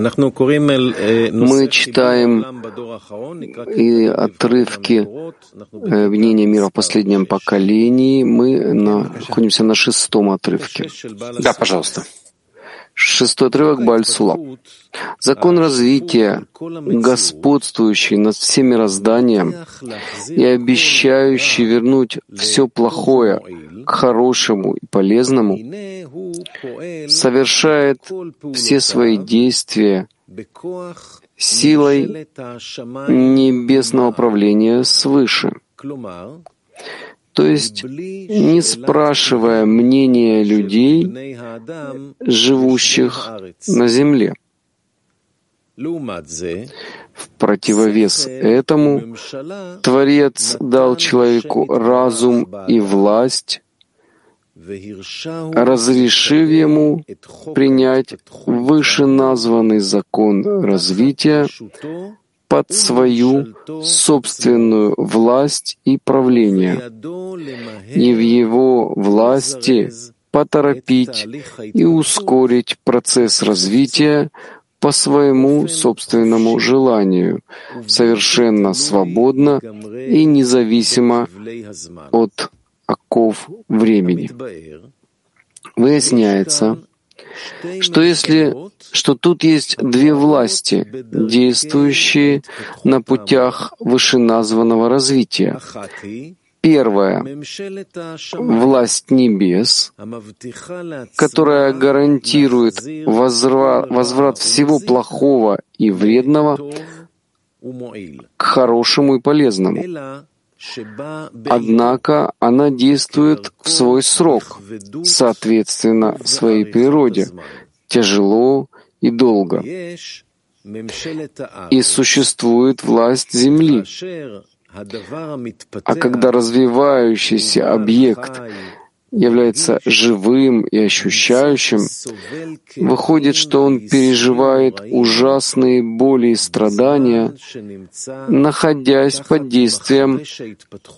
Мы читаем и отрывки мнения мира в последнем поколении. Мы находимся на шестом отрывке. Да, пожалуйста. Шестой отрывок Бальсула. Закон развития, господствующий над всем мирозданием и обещающий вернуть все плохое к хорошему и полезному, совершает все свои действия силой небесного правления свыше. То есть, не спрашивая мнения людей, живущих на земле. В противовес этому Творец дал человеку разум и власть, разрешив ему принять вышеназванный закон развития под свою собственную власть и правление, и в его власти поторопить и ускорить процесс развития по своему собственному желанию, совершенно свободно и независимо от оков времени. Выясняется, что если что тут есть две власти, действующие на путях вышеназванного развития. Первая — власть небес, которая гарантирует возврат, возврат всего плохого и вредного к хорошему и полезному. Однако она действует в свой срок, соответственно своей природе, тяжело и долго. И существует власть Земли. А когда развивающийся объект является живым и ощущающим, выходит, что он переживает ужасные боли и страдания, находясь под действием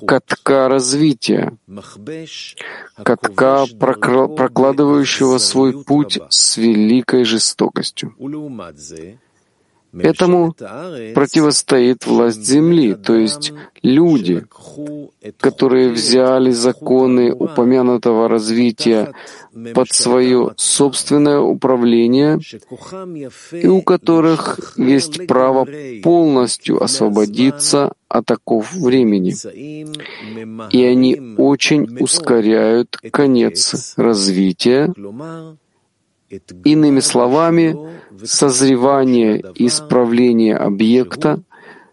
катка развития, катка, прокладывающего свой путь с великой жестокостью. Этому противостоит власть Земли, то есть люди, которые взяли законы упомянутого развития под свое собственное управление и у которых есть право полностью освободиться от оков времени. И они очень ускоряют конец развития, Иными словами, созревание и исправление объекта,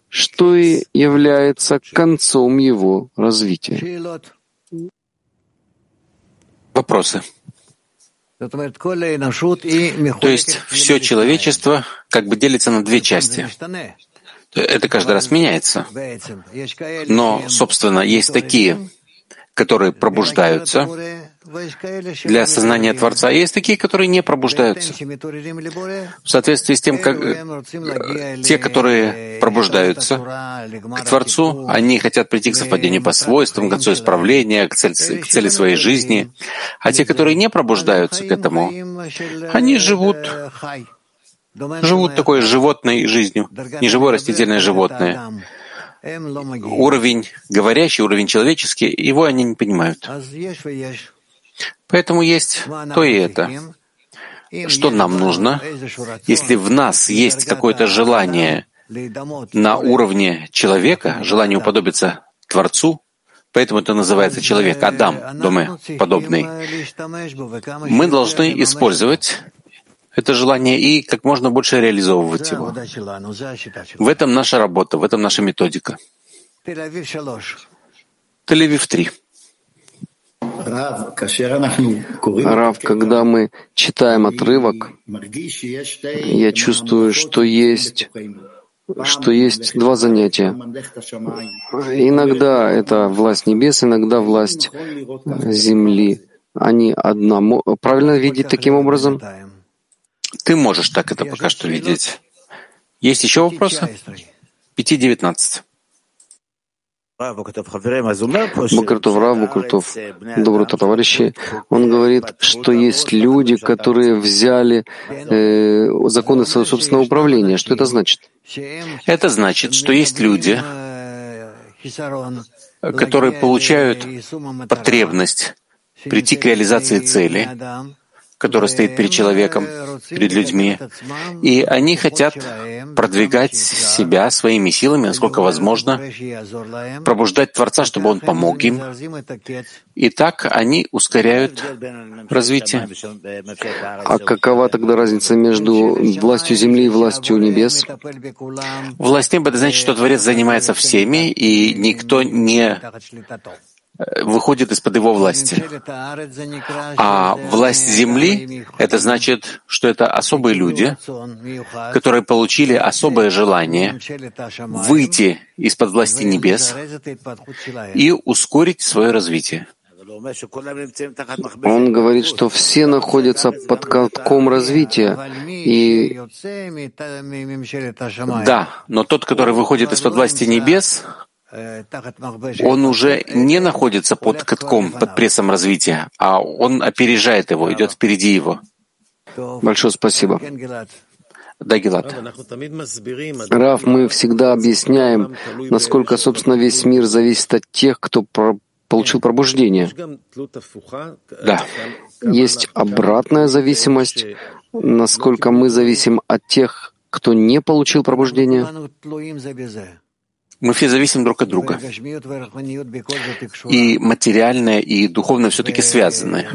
что и является концом его развития. Вопросы. То есть все человечество как бы делится на две части. Это каждый раз меняется. Но, собственно, есть такие, которые пробуждаются, для сознания Творца. А есть такие, которые не пробуждаются. В соответствии с тем, как те, которые пробуждаются к Творцу, они хотят прийти к совпадению по свойствам, к концу исправления, к цели, к цели своей жизни. А те, которые не пробуждаются к этому, они живут живут такой животной жизнью, не живое растительное животное. Уровень говорящий, уровень человеческий, его они не понимают. Поэтому есть то и это. Что нам нужно? Если в нас есть какое-то желание на уровне человека, желание уподобиться Творцу, поэтому это называется человек, Адам, Доме, подобный, мы должны использовать это желание и как можно больше реализовывать его. В этом наша работа, в этом наша методика. Тель-Авив 3. Рав, когда мы читаем отрывок, я чувствую, что есть что есть два занятия. Иногда это власть небес, иногда власть земли. Они одна. Правильно видеть таким образом? Ты можешь так это пока что видеть. Есть еще вопросы? 5.19. Бакартов Рав, Бакартов, добрый товарищи, он говорит, что есть люди, которые взяли э, законы своего собственного управления. Что это значит? Это значит, что есть люди, которые получают потребность прийти к реализации цели, которая стоит перед человеком, перед людьми. И они хотят продвигать себя своими силами, насколько возможно, пробуждать Творца, чтобы Он помог им. И так они ускоряют развитие. А какова тогда разница между властью земли и властью небес? Власть неба — это значит, что Творец занимается всеми, и никто не выходит из-под его власти. А власть земли — это значит, что это особые люди, которые получили особое желание выйти из-под власти небес и ускорить свое развитие. Он говорит, что все находятся под катком развития. И... Да, но тот, который выходит из-под власти небес, он уже не находится под катком, под прессом развития, а он опережает его, идет впереди его. Большое спасибо. Да, Гилат. Раф, мы всегда объясняем, насколько, собственно, весь мир зависит от тех, кто получил пробуждение. Да. Есть обратная зависимость, насколько мы зависим от тех, кто не получил пробуждение. Мы все зависим друг от друга. И материальное, и духовное все-таки связаны.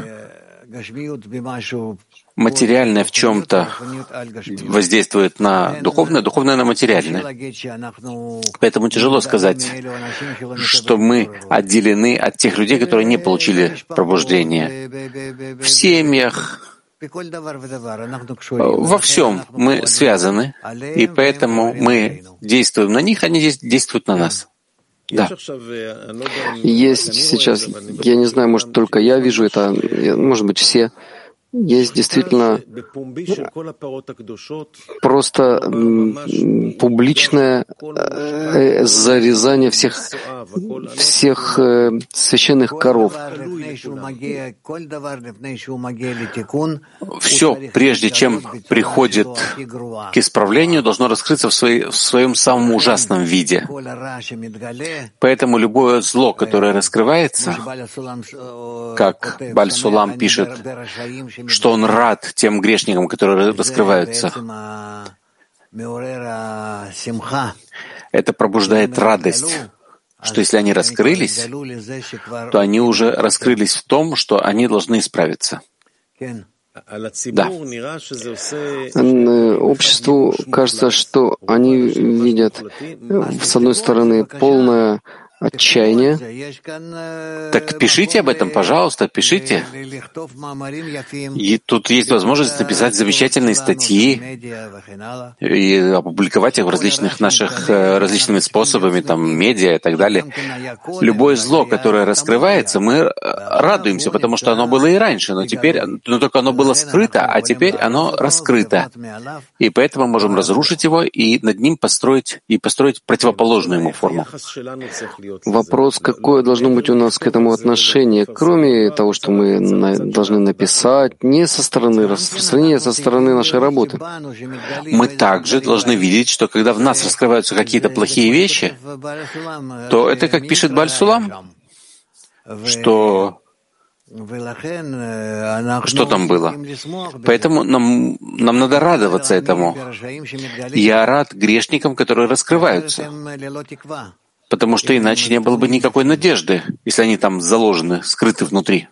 Материальное в чем-то воздействует на духовное, духовное на материальное. Поэтому тяжело сказать, что мы отделены от тех людей, которые не получили пробуждение. В семьях, во всем мы связаны, и поэтому мы действуем на них, они действуют на нас. Да. Есть сейчас, я не знаю, может, только я вижу это, может быть, все, есть действительно просто публичное э, зарезание всех, всех э, священных коров. Все, прежде чем приходит к исправлению, должно раскрыться в, своей, в своем самом ужасном виде. Поэтому любое зло, которое раскрывается, как Бальсулам пишет, что он рад тем грешникам, которые раскрываются. Это пробуждает радость, что если они раскрылись, то они уже раскрылись в том, что они должны исправиться. Да. Обществу кажется, что они видят, с одной стороны, полное отчаяние. Так пишите об этом, пожалуйста, пишите. И тут есть возможность написать замечательные статьи и опубликовать их в различных наших э, различными способами, там, медиа и так далее. Любое зло, которое раскрывается, мы э, радуемся, потому что оно было и раньше, но теперь, но только оно было скрыто, а теперь оно раскрыто. И поэтому мы можем разрушить его и над ним построить и построить противоположную ему форму. Вопрос, какое должно быть у нас к этому отношение, кроме того, что мы на, должны написать, не со стороны распространения, а со стороны нашей работы. Мы также должны видеть, что когда в нас раскрываются какие-то плохие вещи, то это, как пишет Бальсулам, что что там было. Поэтому нам, нам надо радоваться этому. Я рад грешникам, которые раскрываются потому что иначе не было бы никакой надежды, если они там заложены, скрыты внутри.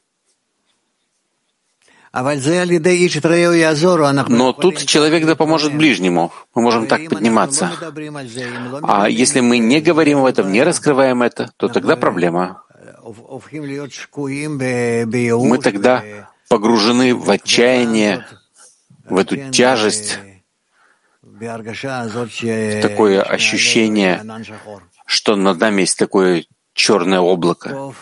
Но тут человек да поможет ближнему. Мы можем так подниматься. А если мы не говорим об этом, не раскрываем это, то тогда проблема. Мы тогда погружены в отчаяние, в эту тяжесть, в такое ощущение что над нами есть такое черное облако.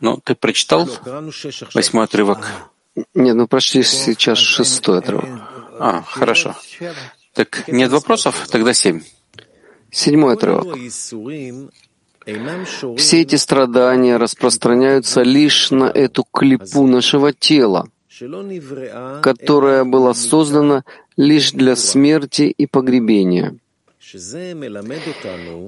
Ну, ты прочитал восьмой отрывок? Нет, ну прошли сейчас шестой отрывок. А, хорошо. Так нет вопросов? Тогда семь. Седьмой отрывок. Все эти страдания распространяются лишь на эту клипу нашего тела, которая была создана лишь для смерти и погребения.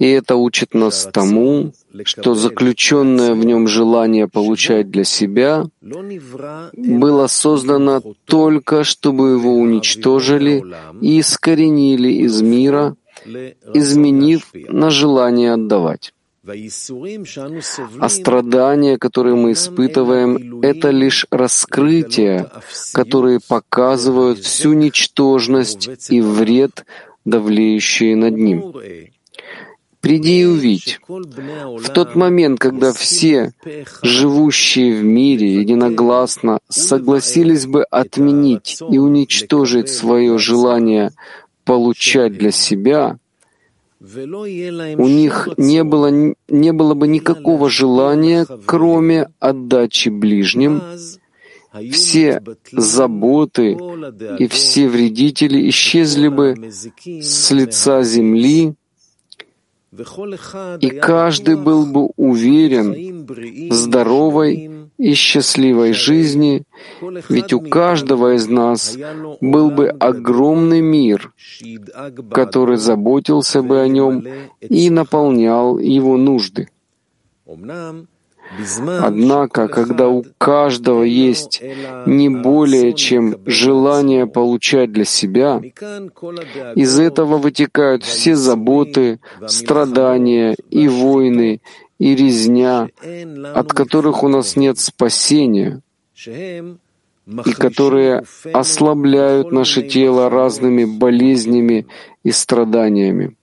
И это учит нас тому, что заключенное в нем желание получать для себя было создано только, чтобы его уничтожили и искоренили из мира, изменив на желание отдавать. А страдания, которые мы испытываем, это лишь раскрытия, которые показывают всю ничтожность и вред, давлеющие над ним. Приди и увидь. В тот момент, когда все живущие в мире единогласно согласились бы отменить и уничтожить свое желание получать для себя, у них не было, не было бы никакого желания, кроме отдачи ближним, все заботы и все вредители исчезли бы с лица земли, и каждый был бы уверен в здоровой и счастливой жизни, ведь у каждого из нас был бы огромный мир, который заботился бы о нем и наполнял его нужды. Однако, когда у каждого есть не более чем желание получать для себя, из этого вытекают все заботы, страдания и войны, и резня, от которых у нас нет спасения, и которые ослабляют наше тело разными болезнями и страданиями.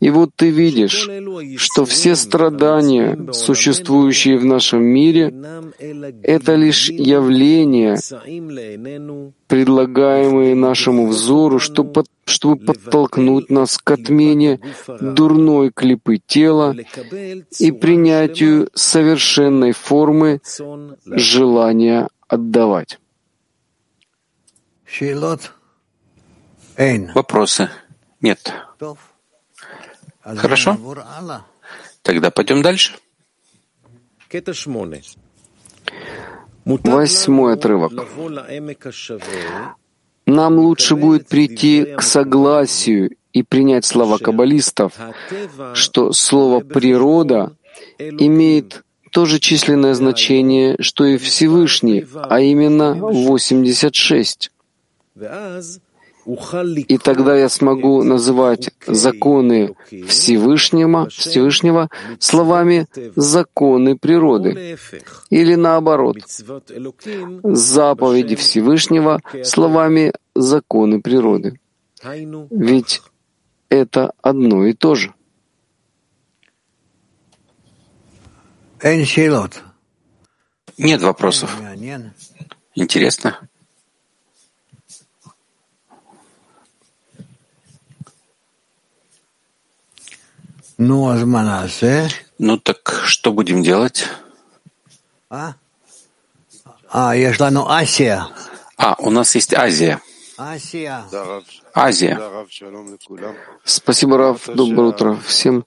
И вот ты видишь, что все страдания, существующие в нашем мире, это лишь явления, предлагаемые нашему взору, чтобы, чтобы подтолкнуть нас к отмене дурной клипы тела и принятию совершенной формы желания отдавать. Вопросы? Нет. Хорошо. Тогда пойдем дальше. Восьмой отрывок. Нам лучше будет прийти к согласию и принять слова каббалистов, что слово «природа» имеет то же численное значение, что и Всевышний, а именно 86. И тогда я смогу называть законы Всевышнего, Всевышнего словами «законы природы» или наоборот, заповеди Всевышнего словами «законы природы». Ведь это одно и то же. Нет вопросов. Интересно. Ну, а ну так что будем делать? А? А, ну Азия. А, у нас есть Азия. Азия. Азия. Спасибо, Рав. Доброе утро всем.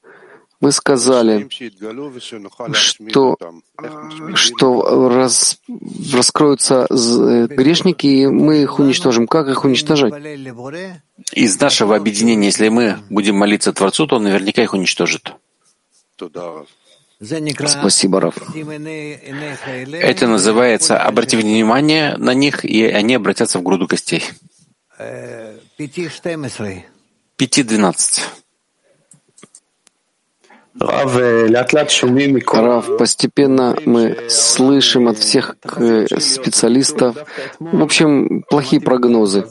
Вы сказали, что, что раз, раскроются грешники, и мы их уничтожим. Как их уничтожать? Из нашего объединения, если мы будем молиться Творцу, то он наверняка их уничтожит. Спасибо, Раф. Это называется «обрати внимание на них, и они обратятся в груду костей». Пяти двенадцать. Рав, постепенно мы слышим от всех э, специалистов, в общем, плохие прогнозы.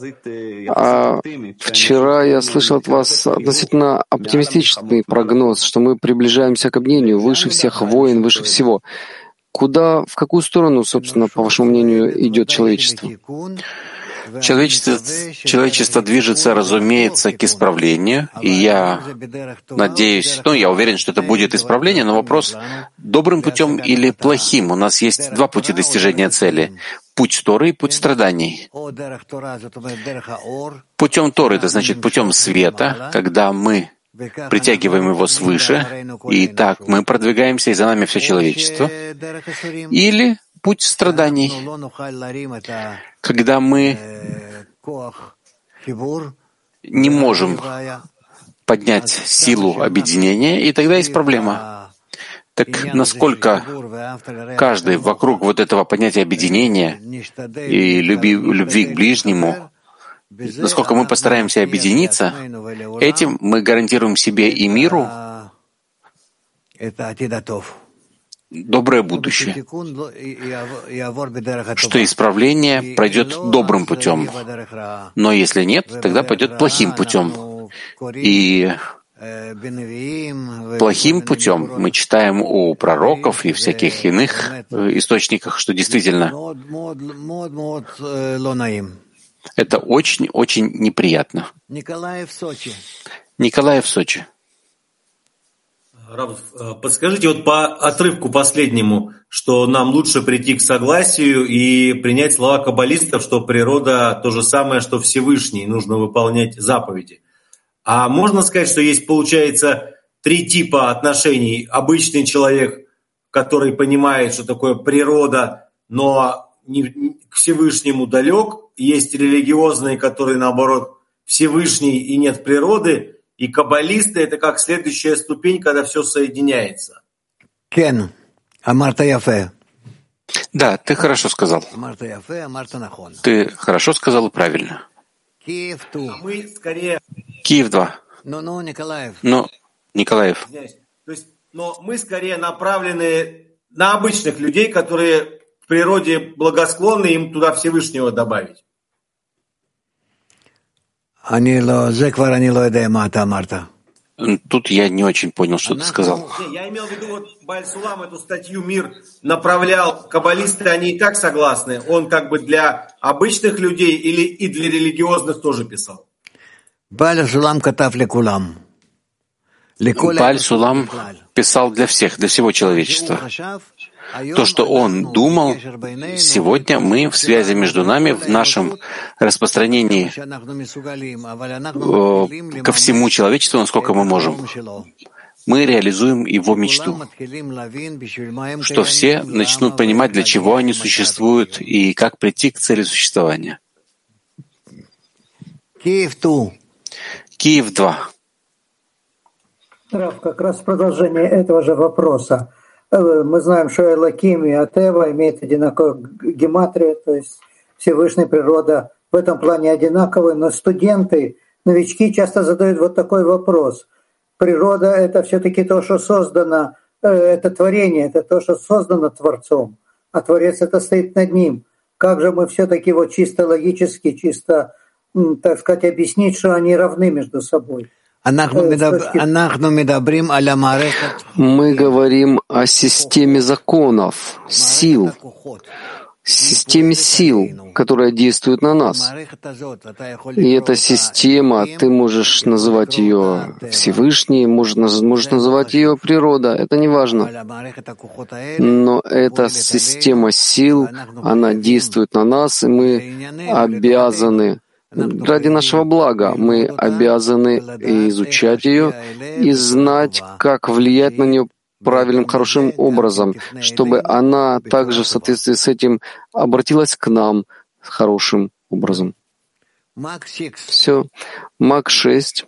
А вчера я слышал от вас относительно оптимистичный прогноз, что мы приближаемся к объединению выше всех войн, выше всего. Куда, в какую сторону, собственно, по вашему мнению, идет человечество? Человечество, человечество движется, разумеется, к исправлению, и я надеюсь, ну, я уверен, что это будет исправление, но вопрос, добрым путем или плохим? У нас есть два пути достижения цели. путь Торы и путь страданий. Путем Торы, это значит путем света, когда мы притягиваем его свыше, и так мы продвигаемся, и за нами все человечество. Или путь страданий, когда мы не можем поднять силу объединения, и тогда есть проблема. Так насколько каждый вокруг вот этого понятия объединения и люби, любви к ближнему, насколько мы постараемся объединиться, этим мы гарантируем себе и миру доброе будущее, что исправление пройдет добрым путем, но если нет, тогда пойдет плохим путем. И плохим путем мы читаем у пророков и всяких иных источниках, что действительно это очень-очень неприятно. Николаев в Сочи. Раб, э, подскажите вот по отрывку последнему, что нам лучше прийти к согласию и принять слова каббалистов, что природа то же самое, что Всевышний, нужно выполнять заповеди. А можно сказать, что есть, получается, три типа отношений. Обычный человек, который понимает, что такое природа, но не, к Всевышнему далек. Есть религиозные, которые, наоборот, Всевышний и нет природы – и каббалисты — это как следующая ступень, когда все соединяется. Кен, Амарта Яфе. Да, ты хорошо сказал. Ты хорошо сказал и правильно. Киев 2. Мы скорее... Киев 2. Но, но, Николаев. Но, Николаев. То есть, но мы скорее направлены на обычных людей, которые в природе благосклонны, им туда Всевышнего добавить. Тут я не очень понял, что ты сказал. Я имел в виду, вот Бальсулам эту статью «Мир» направлял, каббалисты, они и так согласны. Он как бы для обычных людей или и для религиозных тоже писал. Бальсулам катав лекулам. Баль Сулам писал для всех, для всего человечества. То, что он думал, сегодня мы в связи между нами, в нашем распространении ко всему человечеству, насколько мы можем, мы реализуем его мечту, что все начнут понимать, для чего они существуют и как прийти к цели существования. Киев 2. Киев 2. Раф, как раз продолжение этого же вопроса. Э, мы знаем, что Элаким и Атева имеют одинаковую гематрию, то есть Всевышняя природа в этом плане одинаковая, но студенты, новички часто задают вот такой вопрос. Природа — это все-таки то, что создано, э, это творение, это то, что создано Творцом, а Творец это стоит над ним. Как же мы все-таки вот чисто логически, чисто, так сказать, объяснить, что они равны между собой? Мы говорим о системе законов, сил, системе сил, которая действует на нас. И эта система, ты можешь называть ее Всевышней, можешь, можешь называть ее природа, это не важно. Но эта система сил, она действует на нас, и мы обязаны Ради нашего блага мы обязаны изучать ее и знать, как влиять на нее правильным, хорошим образом, чтобы она также в соответствии с этим обратилась к нам хорошим образом. Все. Мак 6.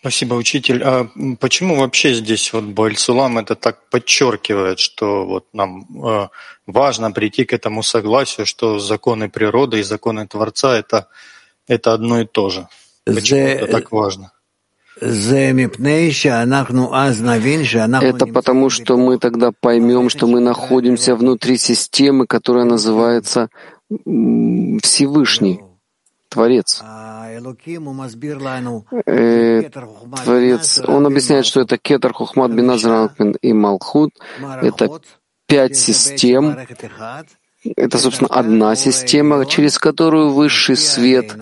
Спасибо, учитель. А почему вообще здесь вот Бальсулам это так подчеркивает, что вот нам э, важно прийти к этому согласию, что законы природы и законы Творца это, это одно и то же? Почему это так важно? Это потому, что мы тогда поймем, что мы находимся внутри системы, которая называется Всевышний, Творец. Э, Творец, он объясняет, что это Кетер, Хухмат, Биназранкмен и Малхут. Это пять систем. Это, собственно, одна система, через которую высший свет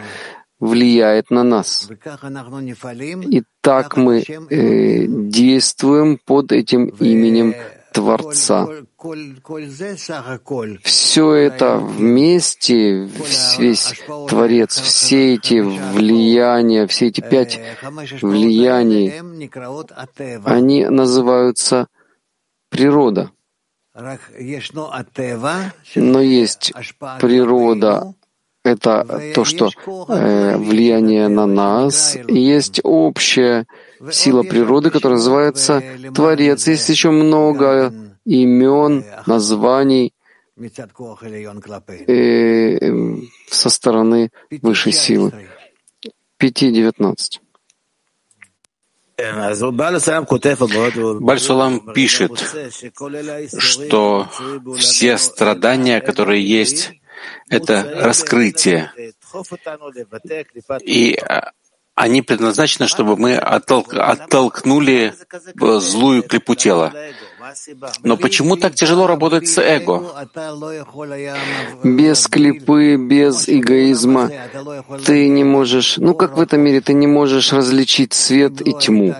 влияет на нас. И так мы э, действуем под этим именем Творца. Все это вместе, весь Творец, все эти влияния, все эти пять влияний, они называются природа. Но есть природа, это то, что э, влияние на нас, есть общая сила природы, которая называется Творец. Есть еще много имен, названий э, со стороны высшей силы. 5.19. Бальсулам пишет, что все страдания, которые есть, это раскрытие. И а, они предназначены, чтобы мы оттолк, оттолкнули злую клепу тела. Но почему так тяжело работать с эго? Без клипы, без эгоизма ты не можешь, ну как в этом мире, ты не можешь различить свет и тьму.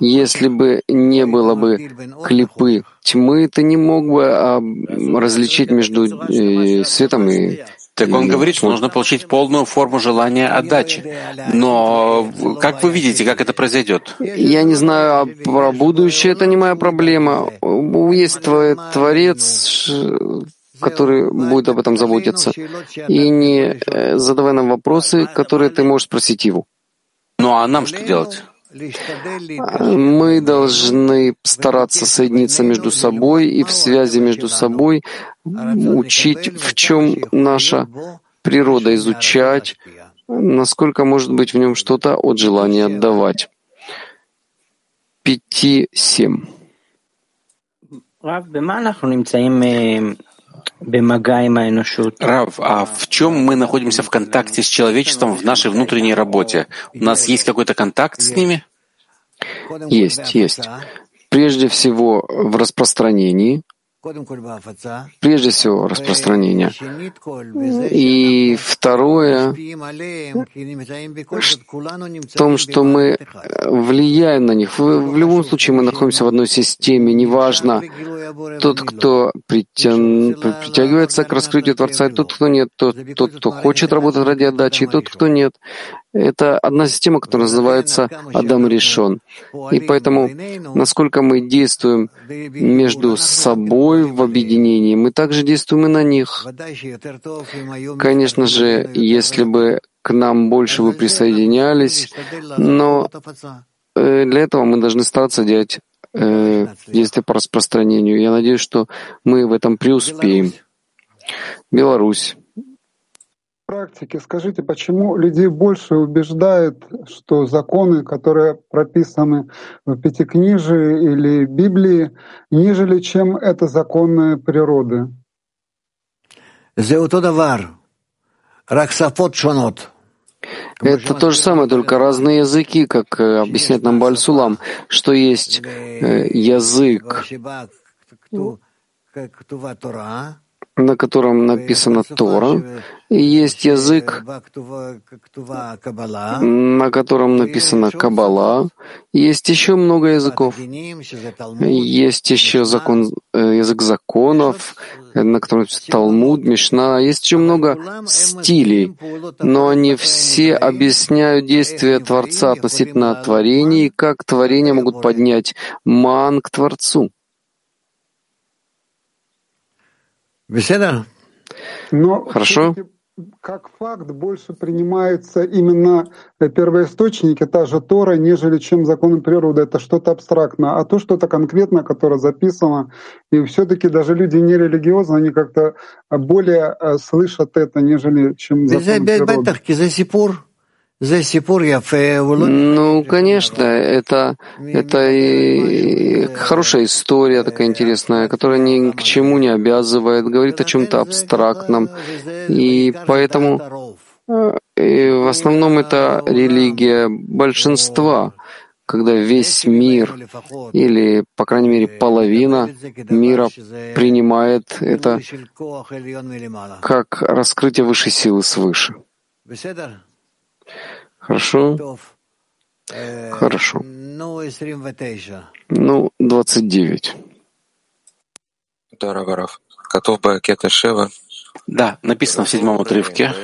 Если бы не было бы клипы тьмы, ты не мог бы а, различить между э, светом и так он говорит, что нужно получить полную форму желания отдачи. Но как вы видите, как это произойдет? Я не знаю а про будущее, это не моя проблема. Есть твой Творец, который будет об этом заботиться. И не э, задавай нам вопросы, которые ты можешь спросить его. Ну а нам что делать? Мы должны стараться соединиться между собой и в связи между собой учить, в чем наша природа, изучать, насколько может быть в нем что-то от желания отдавать. Пяти-семь. Рав, а в чем мы находимся в контакте с человечеством в нашей внутренней работе? У нас есть какой-то контакт с ними? Есть, есть. Прежде всего в распространении, Прежде всего, распространение. И второе, в том, что мы влияем на них. В любом случае мы находимся в одной системе, неважно, тот, кто притягивается к раскрытию Творца, и тот, кто нет, тот, тот, кто хочет работать ради отдачи, и тот, кто нет. Это одна система, которая называется Адам решен. И поэтому, насколько мы действуем между собой в объединении, мы также действуем и на них. Конечно же, если бы к нам больше вы присоединялись, но э, для этого мы должны стараться делать э, действия по распространению. Я надеюсь, что мы в этом преуспеем. Беларусь практике. Скажите, почему людей больше убеждает, что законы, которые прописаны в Пятикнижии или Библии, нежели чем это законы природы? Это то же самое, только разные языки, как э, объясняет нам Бальсулам, что есть э, язык на котором написана Тора, и есть язык, на котором написана Каббала, есть еще много языков. Есть еще закон, э, язык законов, на котором написано Талмуд, Мишна, есть еще много стилей, но они все объясняют действия Творца относительно творений, как творения могут поднять ман к Творцу. Но Хорошо. Как факт больше принимается именно первоисточники, та же Тора, нежели чем законы природы. Это что-то абстрактное. А то что-то конкретно, которое записано. И все-таки даже люди нерелигиозные, они как-то более э, слышат это, нежели чем законы природы. Ну, конечно, это, это и хорошая история такая интересная, которая ни к чему не обязывает, говорит о чем-то абстрактном. И поэтому э, и в основном это религия большинства, когда весь мир, или, по крайней мере, половина мира принимает это как раскрытие высшей силы свыше. Хорошо? Хорошо. Ну, 29. Да, написано в седьмом отрывке,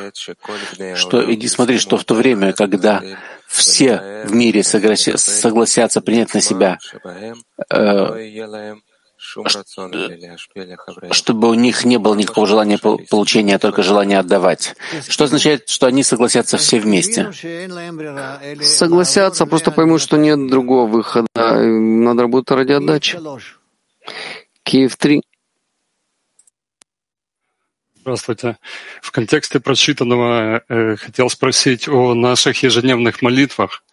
что иди смотри, что в то время, когда все в мире согласятся принять на себя, э, чтобы у них не было никакого желания получения, а только желания отдавать. Что означает, что они согласятся все вместе? Согласятся, просто поймут, что нет другого выхода. Надо работать ради отдачи. Киев 3. Здравствуйте. В контексте прочитанного э, хотел спросить о наших ежедневных молитвах.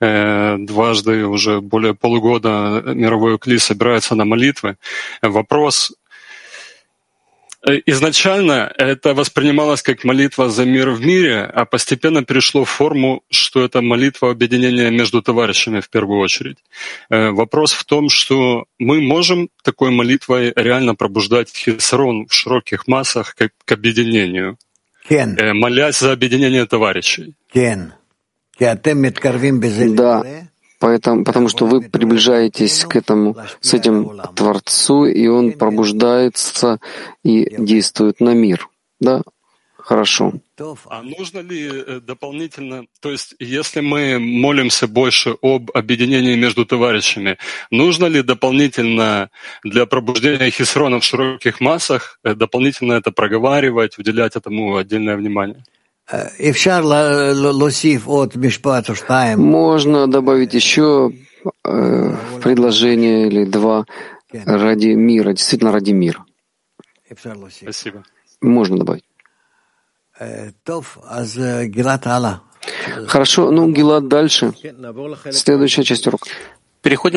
Э, дважды уже более полугода мировой УКЛИ собирается на молитвы. Вопрос изначально это воспринималось как молитва за мир в мире, а постепенно перешло в форму, что это молитва объединения между товарищами в первую очередь. Э, вопрос в том, что мы можем такой молитвой реально пробуждать хисарон в широких массах к, к объединению, Кен. Э, молясь за объединение товарищей. Кен. Да, Поэтому, потому что вы приближаетесь к этому, с этим Творцу, и Он пробуждается и действует на мир. Да? Хорошо. А нужно ли э, дополнительно, то есть если мы молимся больше об объединении между товарищами, нужно ли дополнительно для пробуждения хисрона в широких массах э, дополнительно это проговаривать, уделять этому отдельное внимание? Можно добавить еще э, предложение или два ради мира, действительно ради мира. Спасибо. Можно добавить. Хорошо, ну Гилад дальше. Следующая часть урока. Переходим